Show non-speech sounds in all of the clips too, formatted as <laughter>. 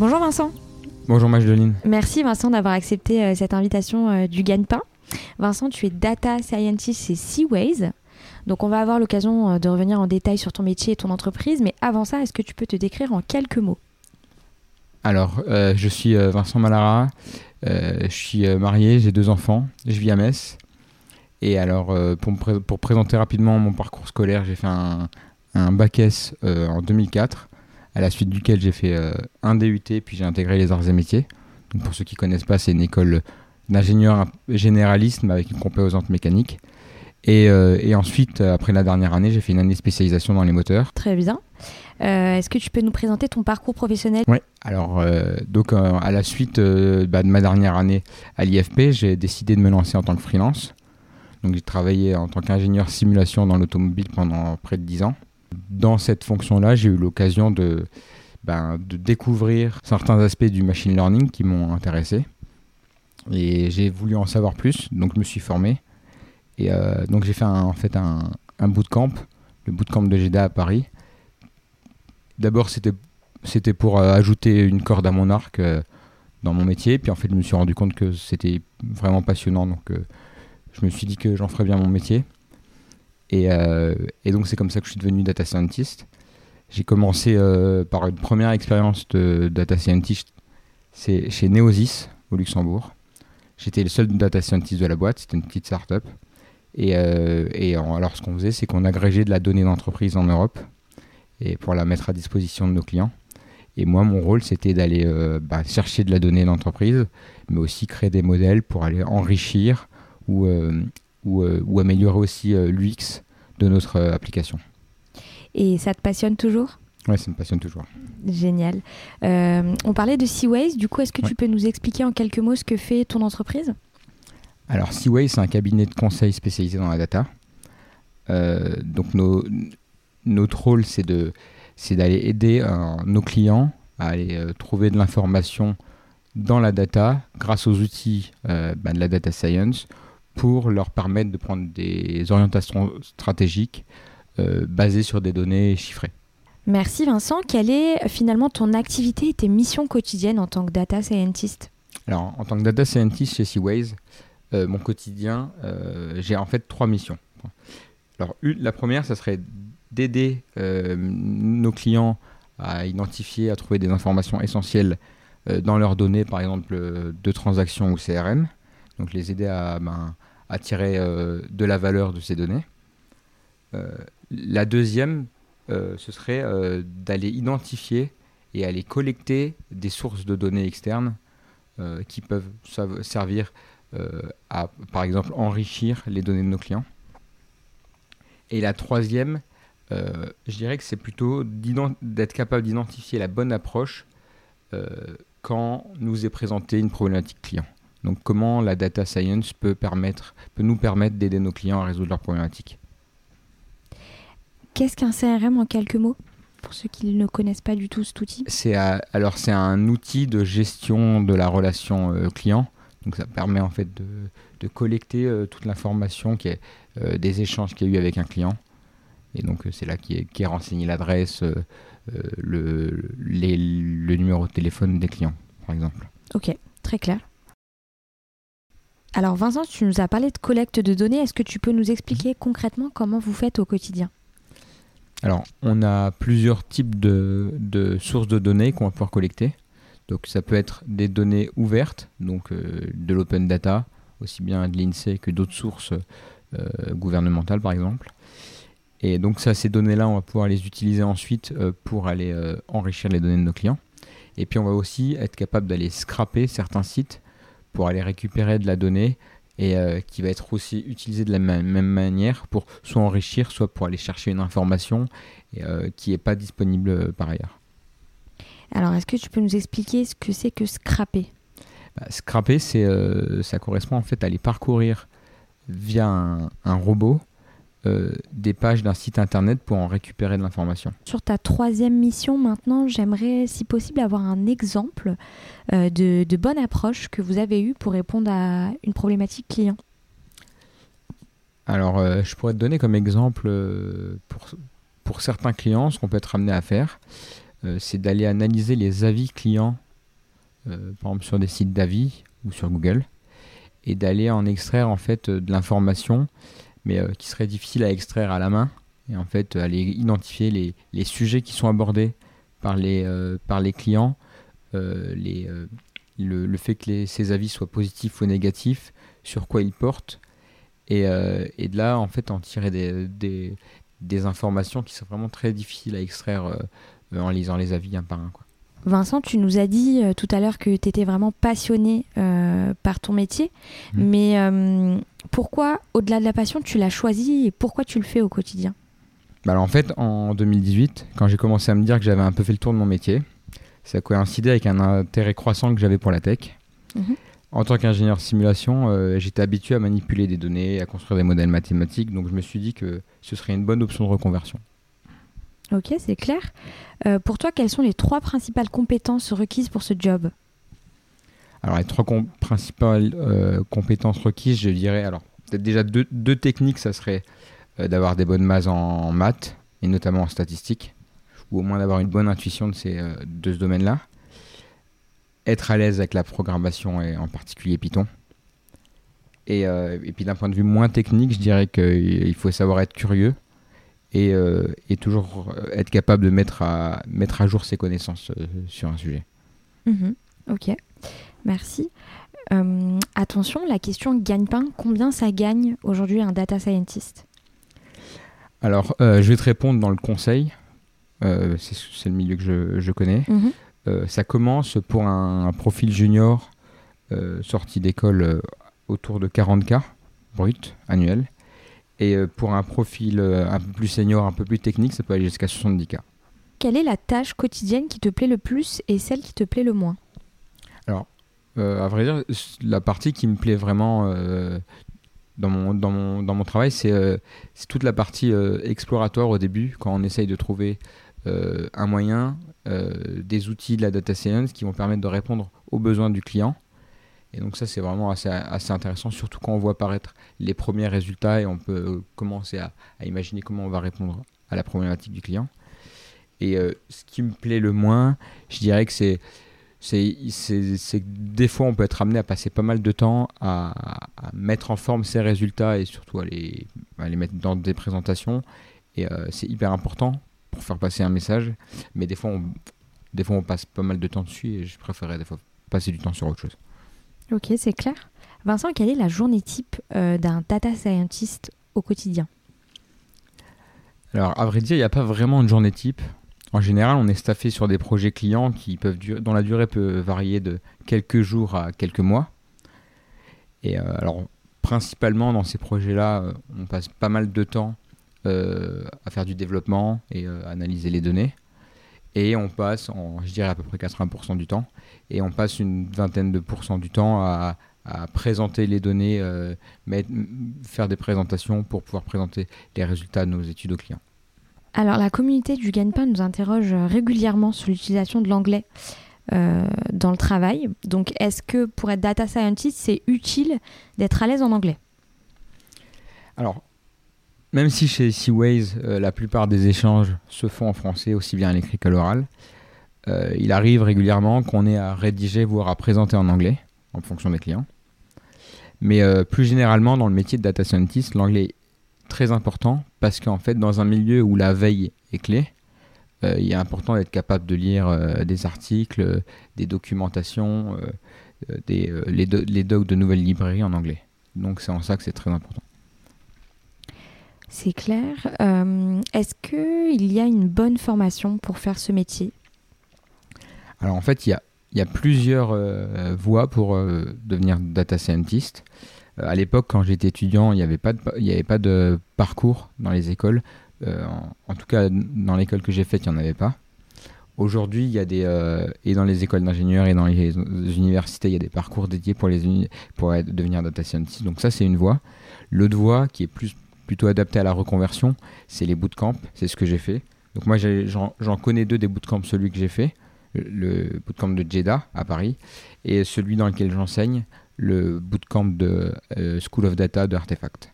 Bonjour Vincent. Bonjour Magdalene. Merci Vincent d'avoir accepté euh, cette invitation euh, du Gagne-Pain. Vincent, tu es data scientist chez Seaways. Donc on va avoir l'occasion euh, de revenir en détail sur ton métier et ton entreprise, mais avant ça, est-ce que tu peux te décrire en quelques mots? Alors, je suis Vincent Malara, je suis marié, j'ai deux enfants, je vis à Metz. Et alors, pour, pour, présenter rapidement mon parcours scolaire, j'ai fait un, un bac S en 2004 à la suite duquel j'ai fait euh, un DUT, puis j'ai intégré les arts et métiers. Donc pour ceux qui ne connaissent pas, c'est une école d'ingénieur généraliste avec une composante mécanique. Et, euh, et, ensuite, après la dernière année, j'ai fait une année de spécialisation dans les moteurs. Très bien. Euh, est-ce que tu peux nous présenter ton parcours professionnel? Oui, alors donc à la suite bah, de ma dernière année à l'IFP, j'ai décidé de me lancer en tant que freelance. Donc j'ai travaillé en tant qu'ingénieur simulation dans l'automobile pendant près de 10 ans. Dans cette fonction-là, j'ai eu l'occasion de, ben, de découvrir certains aspects du machine learning qui m'ont intéressé. Et j'ai voulu en savoir plus, donc je me suis formé. Et euh, donc j'ai fait un, en fait un, bootcamp, le bootcamp de GEDA à Paris. D'abord, c'était, c'était pour euh, ajouter une corde à mon arc euh, dans mon métier. Puis en fait, je me suis rendu compte que c'était vraiment passionnant. Donc je me suis dit que j'en ferais bien mon métier. Euh, et, donc c'est comme ça que je suis devenu data scientist. J'ai commencé euh, par une première expérience de data scientist c'est chez Neosis au Luxembourg. J'étais le seul data scientist de la boîte, c'était une petite start-up. Et, euh, alors ce qu'on faisait, c'est qu'on agrégeait de la donnée d'entreprise en Europe et pour la mettre à disposition de nos clients. Et moi, mon rôle, c'était d'aller bah, chercher de la donnée d'entreprise, mais aussi créer des modèles pour aller enrichir ou, ou, améliorer aussi euh, l'UX de notre euh, application. Et ça te passionne toujours? Oui, ça me passionne toujours. Génial. on parlait de Seaways, du coup, est-ce que tu peux nous expliquer en quelques mots ce que fait ton entreprise? Alors, Seaways, c'est un cabinet de conseil spécialisé dans la data. donc, nos, notre rôle, c'est de c'est d'aller aider nos clients à aller trouver de l'information dans la data grâce aux outils bah, de la data science pour leur permettre de prendre des orientations stratégiques euh, basées sur des données chiffrées. Merci Vincent. Quelle est finalement ton activité et tes missions quotidiennes en tant que data scientist? Alors, en tant que data scientist chez Seaways, euh, mon quotidien, euh, j'ai en fait trois missions. Alors, la première, ça serait d'aider nos clients à identifier, à trouver des informations essentielles dans leurs données, par exemple de transactions ou CRM donc les aider à, ben, tirer euh, de la valeur de ces données. Euh, la deuxième, euh, ce serait d'aller identifier et aller collecter des sources de données externes qui peuvent servir à, par exemple, enrichir les données de nos clients. Et la troisième, je dirais que c'est plutôt d'être capable d'identifier la bonne approche quand nous est présentée une problématique client. Donc comment la data science peut, permettre, peut nous permettre d'aider nos clients à résoudre leurs problématiques? Qu'est-ce qu'un CRM en quelques mots? Pour ceux qui ne connaissent pas du tout cet outil C'est alors c'est un outil de gestion de la relation euh, client. Donc ça permet en fait de, collecter euh, toute l'information qui est euh, des échanges qu'il y a eu avec un client. Et donc c'est là qui est, qui est renseigné l'adresse, le, le numéro de téléphone des clients, par exemple. Ok, très clair. Alors Vincent, tu nous as parlé de collecte de données. Est-ce que tu peux nous expliquer concrètement comment vous faites au quotidien? Alors, on a plusieurs types de, sources de données qu'on va pouvoir collecter. Donc ça peut être des données ouvertes, donc euh, de l'open data, aussi bien de l'INSEE que d'autres sources euh, gouvernementales par exemple. Et donc ça, ces données-là, on va pouvoir les utiliser ensuite euh, pour aller enrichir les données de nos clients. Et puis on va aussi être capable d'aller scraper certains sites pour aller récupérer de la donnée et qui va être aussi utilisé de la même manière pour soit enrichir, soit pour aller chercher une information qui n'est pas disponible par ailleurs. Alors, est-ce que tu peux nous expliquer ce que c'est que scraper? Bah, Scraper, c'est, ça correspond en fait à aller parcourir via un robot euh, des pages d'un site internet pour en récupérer de l'information. Sur ta troisième mission maintenant, j'aimerais si possible avoir un exemple euh, de, bonne approche que vous avez eue pour répondre à une problématique client. Alors, euh, je pourrais te donner comme exemple pour, pour certains clients, ce qu'on peut être amené à faire, c'est d'aller analyser les avis clients, par exemple sur des sites d'avis ou sur Google, et d'aller en extraire en fait de l'information mais euh, qui serait difficile à extraire à la main. Et en fait, aller identifier les, les sujets qui sont abordés par les, euh, par les clients, euh, les, le, le, fait que les, ces avis soient positifs ou négatifs, sur quoi ils portent, et, et de là, en fait, en tirer des, des, des, informations qui sont vraiment très difficiles à extraire en lisant les avis un par un. Quoi. Vincent, tu nous as dit tout à l'heure que tu étais vraiment passionné par ton métier, mmh. mais pourquoi, au-delà de la passion, tu l'as choisi et pourquoi tu le fais au quotidien? Bah En fait, en 2018, quand j'ai commencé à me dire que j'avais un peu fait le tour de mon métier, ça a coïncidé avec un intérêt croissant que j'avais pour la tech. Mhm. En tant qu'ingénieur simulation, euh, j'étais habitué à manipuler des données, à construire des modèles mathématiques, donc je me suis dit que ce serait une bonne option de reconversion. Ok, c'est clair. Euh, pour toi, quelles sont les trois principales compétences requises pour ce job? Alors, les trois principales euh, compétences requises, je dirais, alors, peut-être déjà deux, techniques, ça serait euh, d'avoir des bonnes bases en, maths, et notamment en statistiques, ou au moins d'avoir une bonne intuition de, ces, de ce domaine-là. Être à l'aise avec la programmation, et en particulier Python. Et puis d'un point de vue moins technique, je dirais qu'il faut savoir être curieux et, et, toujours être capable de mettre à, mettre à jour ses connaissances sur un sujet. Mmh ok. Merci. Euh, attention, la question gagne-pain, combien ça gagne aujourd'hui un data scientist? Alors, euh, je vais te répondre dans le conseil. Euh, c'est le milieu que je, connais. Mhm. ça commence pour un, profil junior sorti d'école autour de 40K brut annuel. Et pour un profil un peu plus senior, un peu plus technique, ça peut aller jusqu'à 70K. Quelle est la tâche quotidienne qui te plaît le plus et celle qui te plaît le moins? Alors, euh, à vrai dire, la partie qui me plaît vraiment euh, dans, mon, dans, mon, dans mon travail, c'est euh, toute la partie exploratoire au début, quand on essaye de trouver un moyen, des outils de la data science qui vont permettre de répondre aux besoins du client. Et donc ça, c'est vraiment assez, assez, intéressant, surtout quand on voit apparaître les premiers résultats et on peut commencer à, imaginer comment on va répondre à la problématique du client. Et ce qui me plaît le moins, je dirais que c'est c'est que des fois on peut être amené à passer pas mal de temps à, mettre en forme ces résultats et surtout à les, les mettre dans des présentations. Et euh, c'est hyper important pour faire passer un message. Mais des fois, on, des fois on passe pas mal de temps dessus et je préférerais des fois passer du temps sur autre chose. Ok, c'est clair. Vincent, quelle est la journée type euh, d'un data scientist au quotidien? Alors, à vrai dire, il n'y a pas vraiment de journée type. En général, on est staffé sur des projets clients qui peuvent dont la durée peut varier de quelques jours à quelques mois. Et euh, alors, principalement dans ces projets-là, euh, on passe pas mal de temps à faire du développement et analyser les données. Et on passe, en, je dirais à peu près 80% du temps, et on passe une vingtaine de pourcents du temps à, à présenter les données, faire des présentations pour pouvoir présenter les résultats de nos études aux clients. Alors, la communauté du Gagnepin nous interroge régulièrement sur l'utilisation de l'anglais euh, dans le travail. Donc, est-ce que pour être data scientist, c'est utile d'être à l'aise en anglais? Alors, même si chez Seaways, euh, la plupart des échanges se font en français, aussi bien à l'écrit qu'à l'oral, euh, il arrive régulièrement qu'on ait à rédiger, voire à présenter en anglais, en fonction des clients. Mais plus généralement, dans le métier de data scientist, l'anglais très important parce qu'en fait, dans un milieu où la veille est clé, euh, il est important d'être capable de lire euh, des articles, des documentations, euh, des, les, les, docs de nouvelles librairies en anglais. Donc c'est en ça que c'est très important. C'est clair. Est-ce qu'il y a une bonne formation pour faire ce métier? Alors en fait, il y a, plusieurs voies pour devenir data scientist. à l'époque, quand j'étais étudiant, il n'y avait, pas de, parcours dans les écoles. En, en, tout cas, dans l'école que j'ai faite, il n'y en avait pas. Aujourd'hui, il y a des et dans les écoles d'ingénieurs et dans les universités, il y a des parcours dédiés pour les pour devenir data scientist. Donc ça, c'est une voie. L'autre voie qui est plus plutôt adaptée à la reconversion, c'est les bootcamps. C'est ce que j'ai fait. Donc moi, j'en connais deux des bootcamps. Celui que j'ai fait, le bootcamp de Jeddah à Paris, et celui dans lequel j'enseigne, le bootcamp de School of Data de Artefact.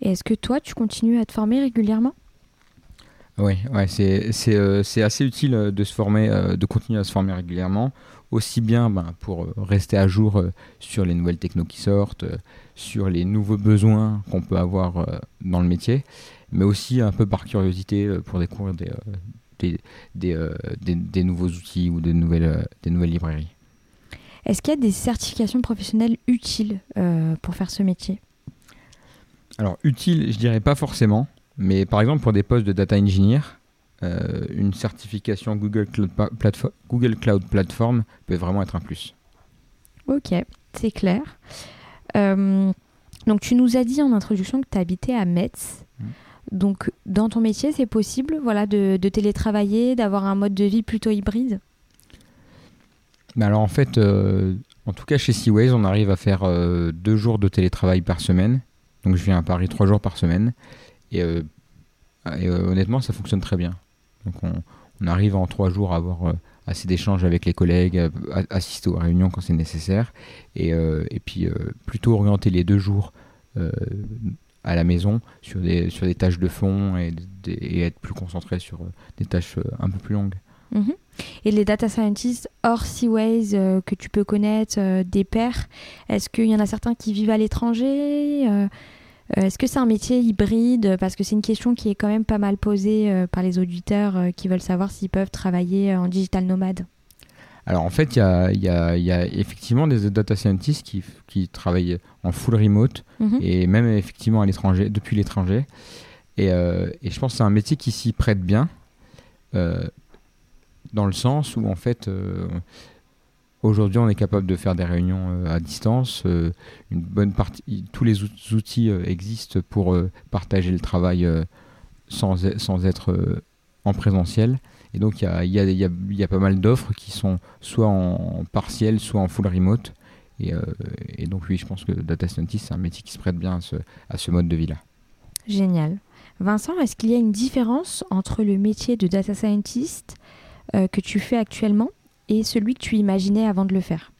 Et est-ce que toi, tu continues à te former régulièrement? Oui, ouais, c'est assez utile de se former, de continuer à se former régulièrement, aussi bien ben, pour rester à jour sur les nouvelles technos qui sortent, sur les nouveaux besoins qu'on peut avoir dans le métier, mais aussi un peu par curiosité pour découvrir des, des, des, des, nouveaux outils ou des nouvelles, des nouvelles librairies. Est-ce qu'il y a des certifications professionnelles utiles pour faire ce métier? Alors, utile, je dirais pas forcément. Mais par exemple, pour des postes de data engineer, euh, une certification Google Cloud, Platform, Google Cloud Platform peut vraiment être un plus. Ok, c'est clair. Euh, donc tu nous as dit en introduction que tu habitais à Metz. Mmh. Donc dans ton métier, c'est possible voilà, de, de télétravailler, d'avoir un mode de vie plutôt hybride? Mais Alors en fait, euh, en tout cas chez Seaways, on arrive à faire deux jours de télétravail par semaine. Donc je viens à Paris trois jours par semaine. Et, euh, euh, honnêtement, ça fonctionne très bien. Donc on, arrive en trois jours à avoir euh, assez d'échanges avec les collègues, assister aux réunions quand c'est nécessaire, et, et puis plutôt orienter les deux jours à la maison sur des, sur des tâches de fond et, être plus concentré sur des tâches un peu plus longues. Mhm. Et les data scientists hors Seaways que tu peux connaître, des pairs, est-ce qu'il y en a certains qui vivent à l'étranger euh, est-ce que c'est un métier hybride Parce que c'est une question qui est quand même pas mal posée euh, par les auditeurs euh, qui veulent savoir s'ils peuvent travailler en digital nomade? Alors en fait, il y a, effectivement des data scientists qui, travaillent en full remote mhm. et même effectivement à l'étranger, depuis l'étranger. Et, et, je pense que c'est un métier qui s'y prête bien, dans le sens où en fait Aujourd'hui, on est capable de faire des réunions euh, à distance. Euh, une bonne partie, tous les outils euh, existent pour partager le travail sans, sans être en présentiel. Et donc, il y a, y, y a, pas mal d'offres qui sont soit en, partiel, soit en full remote. Et, et, donc, oui, je pense que data scientist, c'est un métier qui se prête bien à ce, à ce mode de vie-là. Génial. Vincent, est-ce qu'il y a une différence entre le métier de data scientist que tu fais actuellement et celui que tu imaginais avant de le faire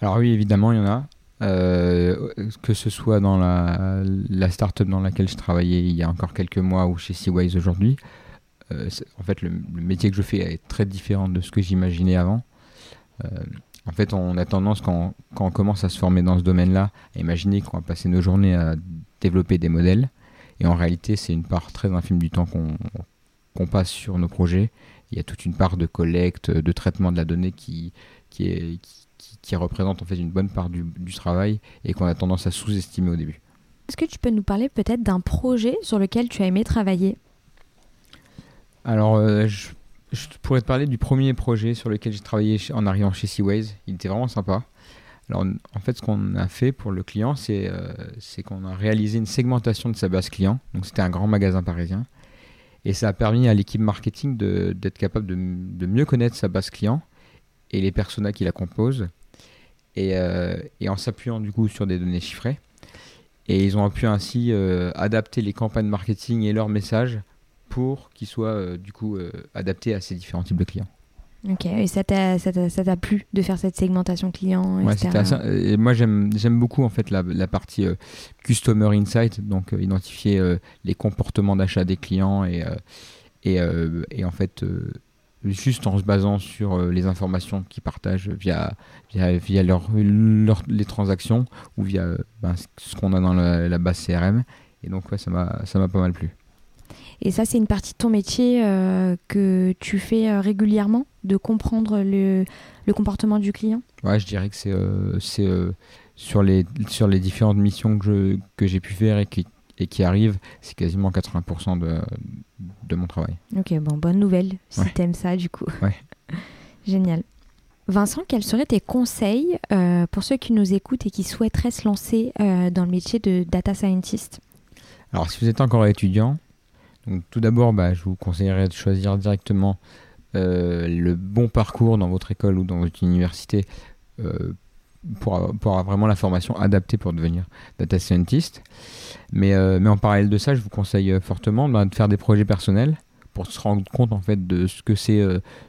Alors oui, évidemment, il y en a. Euh, que ce soit dans la, la start-up dans laquelle je travaillais il y a encore quelques mois ou chez Seaways aujourd'hui, euh, en fait, le, métier que je fais est très différent de ce que j'imaginais avant. Euh, en fait, on a tendance, quand, quand, on commence à se former dans ce domaine-là, à imaginer qu'on va passer nos journées à développer des modèles. Et en réalité, c'est une part très infime du temps qu'on passe sur nos projets il y a toute une part de collecte, de traitement de la donnée qui, qui, est, qui, représente en fait une bonne part du, travail et qu'on a tendance à sous-estimer au début. Est-ce que tu peux nous parler peut-être d'un projet sur lequel tu as aimé travailler? Alors, euh, je, pourrais te parler du premier projet sur lequel j'ai travaillé en arrivant chez Seaways. Il était vraiment sympa. Alors, en fait, ce qu'on a fait pour le client, c'est euh, qu'on a réalisé une segmentation de sa base client. Donc, c'était un grand magasin parisien. Et ça a permis à l'équipe marketing d'être capable de, de, mieux connaître sa base client et les personas qui la composent. Et, euh, en s'appuyant du coup sur des données chiffrées. Et ils ont pu ainsi euh, adapter les campagnes marketing et leurs messages pour qu'ils soient euh, du coup adaptés à ces différents types de clients. Ok, et ça t'a plu de faire cette segmentation client ouais, et Moi, j'aime beaucoup en fait la, la partie euh, Customer Insight, donc euh, identifier euh, les comportements d'achat des clients et, et, et, en fait, juste en se basant sur les informations qu'ils partagent via, via, via leur, les transactions ou via ben, ce qu'on a dans la, la, base CRM. Et donc, ouais, ça m'a pas mal plu. Et ça, c'est une partie de ton métier que tu fais régulièrement, de comprendre le, le, comportement du client? Ouais, je dirais que c'est euh, sur, les, sur les différentes missions que, que j'ai pu faire et qui, et qui arrivent, c'est quasiment 80% de, de mon travail. Ok, bon, bonne nouvelle, si tu t'aimes ça du coup. Ouais. <laughs> Génial. Vincent, quels seraient tes conseils euh, pour ceux qui nous écoutent et qui souhaiteraient se lancer euh, dans le métier de data scientist? Alors, si vous êtes encore étudiant, donc, tout d'abord, bah, je vous conseillerais de choisir directement euh, le bon parcours dans votre école ou dans votre université pour, pour, avoir vraiment la formation adaptée pour devenir data scientist. Mais, mais en parallèle de ça, je vous conseille fortement bah, de faire des projets personnels pour se rendre compte en fait de ce que c'est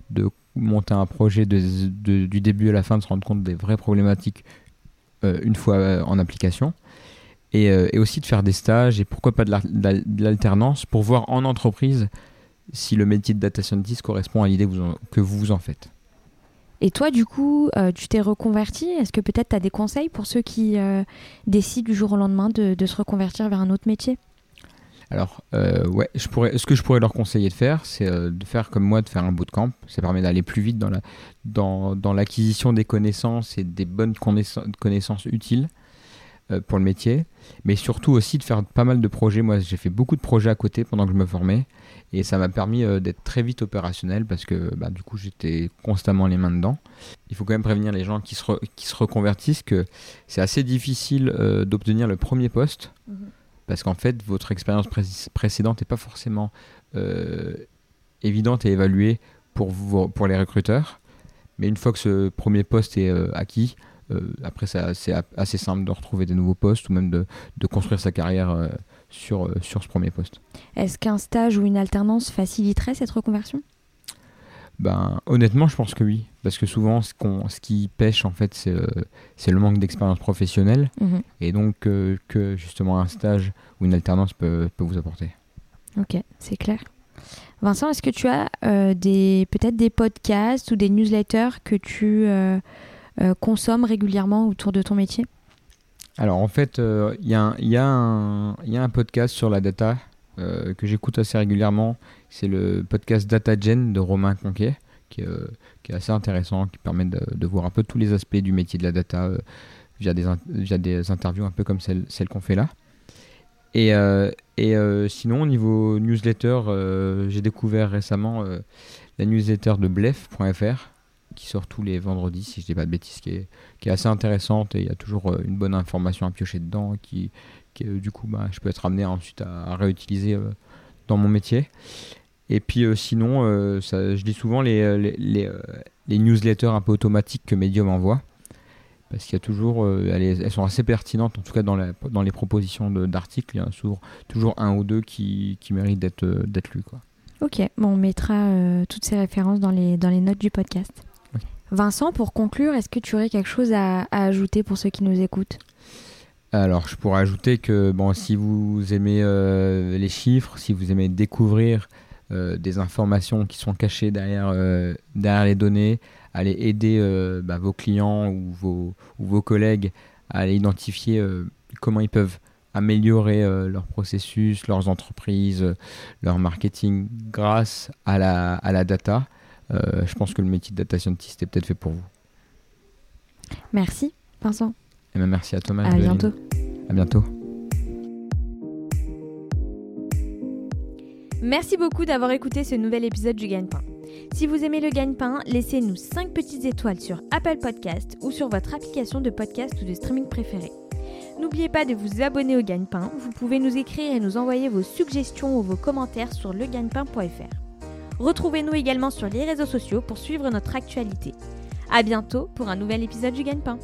de monter un projet du début à la fin, de se rendre compte des vraies problématiques euh, une fois euh, en application. Euh, et, aussi de faire des stages et pourquoi pas de l'alternance pour voir en entreprise si le métier de data scientist correspond à l'idée que vous vous en faites. Et toi, du coup, tu t'es reconverti. Est-ce que peut-être tu as des conseils pour ceux qui décident du jour au lendemain de, se reconvertir vers un autre métier? Alors, euh, ouais, je pourrais, ce que je pourrais leur conseiller de faire, c'est euh, de faire comme moi, de faire un bootcamp. Ça permet d'aller plus vite dans, la, dans, dans l'acquisition des connaissances et des bonnes connaissances, connaissances utiles euh, pour le métier. Mais surtout aussi de faire pas mal de projets. Moi, j'ai fait beaucoup de projets à côté pendant que je me formais. Et ça m'a permis d'être très vite opérationnel parce que bah, du coup, j'étais constamment les mains dedans. Il faut quand même prévenir les gens qui se, qui se reconvertissent que c'est assez difficile d'obtenir le premier poste. Mmh parce qu'en fait, votre expérience précédente n'est pas forcément euh, évidente et évaluée pour, vous, pour les recruteurs. Mais une fois que ce premier poste est euh, acquis, euh, après, c'est assez simple de retrouver des nouveaux postes ou même de, de construire sa carrière sur, sur ce premier poste. Est-ce qu'un stage ou une alternance faciliterait cette reconversion? Ben, honnêtement, je pense que oui. Parce que souvent, ce, ce qui pêche, en fait, c'est, euh, le manque d'expérience professionnelle. Mhm. Et donc, euh, que justement, un stage ou une alternance peut, peut vous apporter. Ok, c'est clair. Vincent, est-ce que tu as euh, peut-être des podcasts ou des newsletters que tu consommes régulièrement autour de ton métier? Alors, en fait, il y, a un podcast sur la data que j'écoute assez régulièrement c'est le podcast DataGen de Romain Conquet, qui, euh, qui, est assez intéressant, qui permet de, voir un peu tous les aspects du métier de la data euh, via, des via des interviews un peu comme celle, celle qu'on fait là. Et, euh, et sinon, au niveau newsletter, j'ai découvert récemment la newsletter de blef.fr qui sort tous les vendredis, si je dis pas de bêtises, qui est, assez intéressante et il y a toujours une bonne information à piocher dedans qui, qui du coup, bah, je peux être amené ensuite à, réutiliser dans mon métier. Et puis euh, sinon, euh, je lis souvent les, euh, newsletters un peu automatiques que Medium envoie. Parce qu'il y a toujours, elles, sont assez pertinentes, en tout cas dans, les propositions d'articles, il y a toujours, un ou deux qui, méritent d'être lus. Quoi. Ok, bon, on mettra toutes ces références dans les notes du podcast. Vincent, pour conclure, est-ce que tu aurais quelque chose à, ajouter pour ceux qui nous écoutent? Alors, je pourrais ajouter que bon, si vous aimez les chiffres, si vous aimez découvrir euh, des informations qui sont cachées derrière, euh, les données, aller aider euh, bah, vos clients ou vos, collègues à aller identifier comment ils peuvent améliorer leur processus, leurs entreprises, leur marketing grâce à la data. Je pense que le métier de data scientist est peut-être fait pour vous. Merci, Vincent. Et eh ben, merci à Thomas. À bientôt. À bientôt. Merci beaucoup d'avoir écouté ce nouvel épisode du Gagne-Pain. Si vous aimez le Gagne-Pain, laissez-nous 5 petites étoiles sur Apple Podcast ou sur votre application de podcast ou de streaming préférée. N'oubliez pas de vous abonner au Gagne-Pain. Vous pouvez nous écrire et nous envoyer vos suggestions ou vos commentaires sur legagnepain.fr. Retrouvez-nous également sur les réseaux sociaux pour suivre notre actualité. A bientôt pour un nouvel épisode du Gagne-Pain.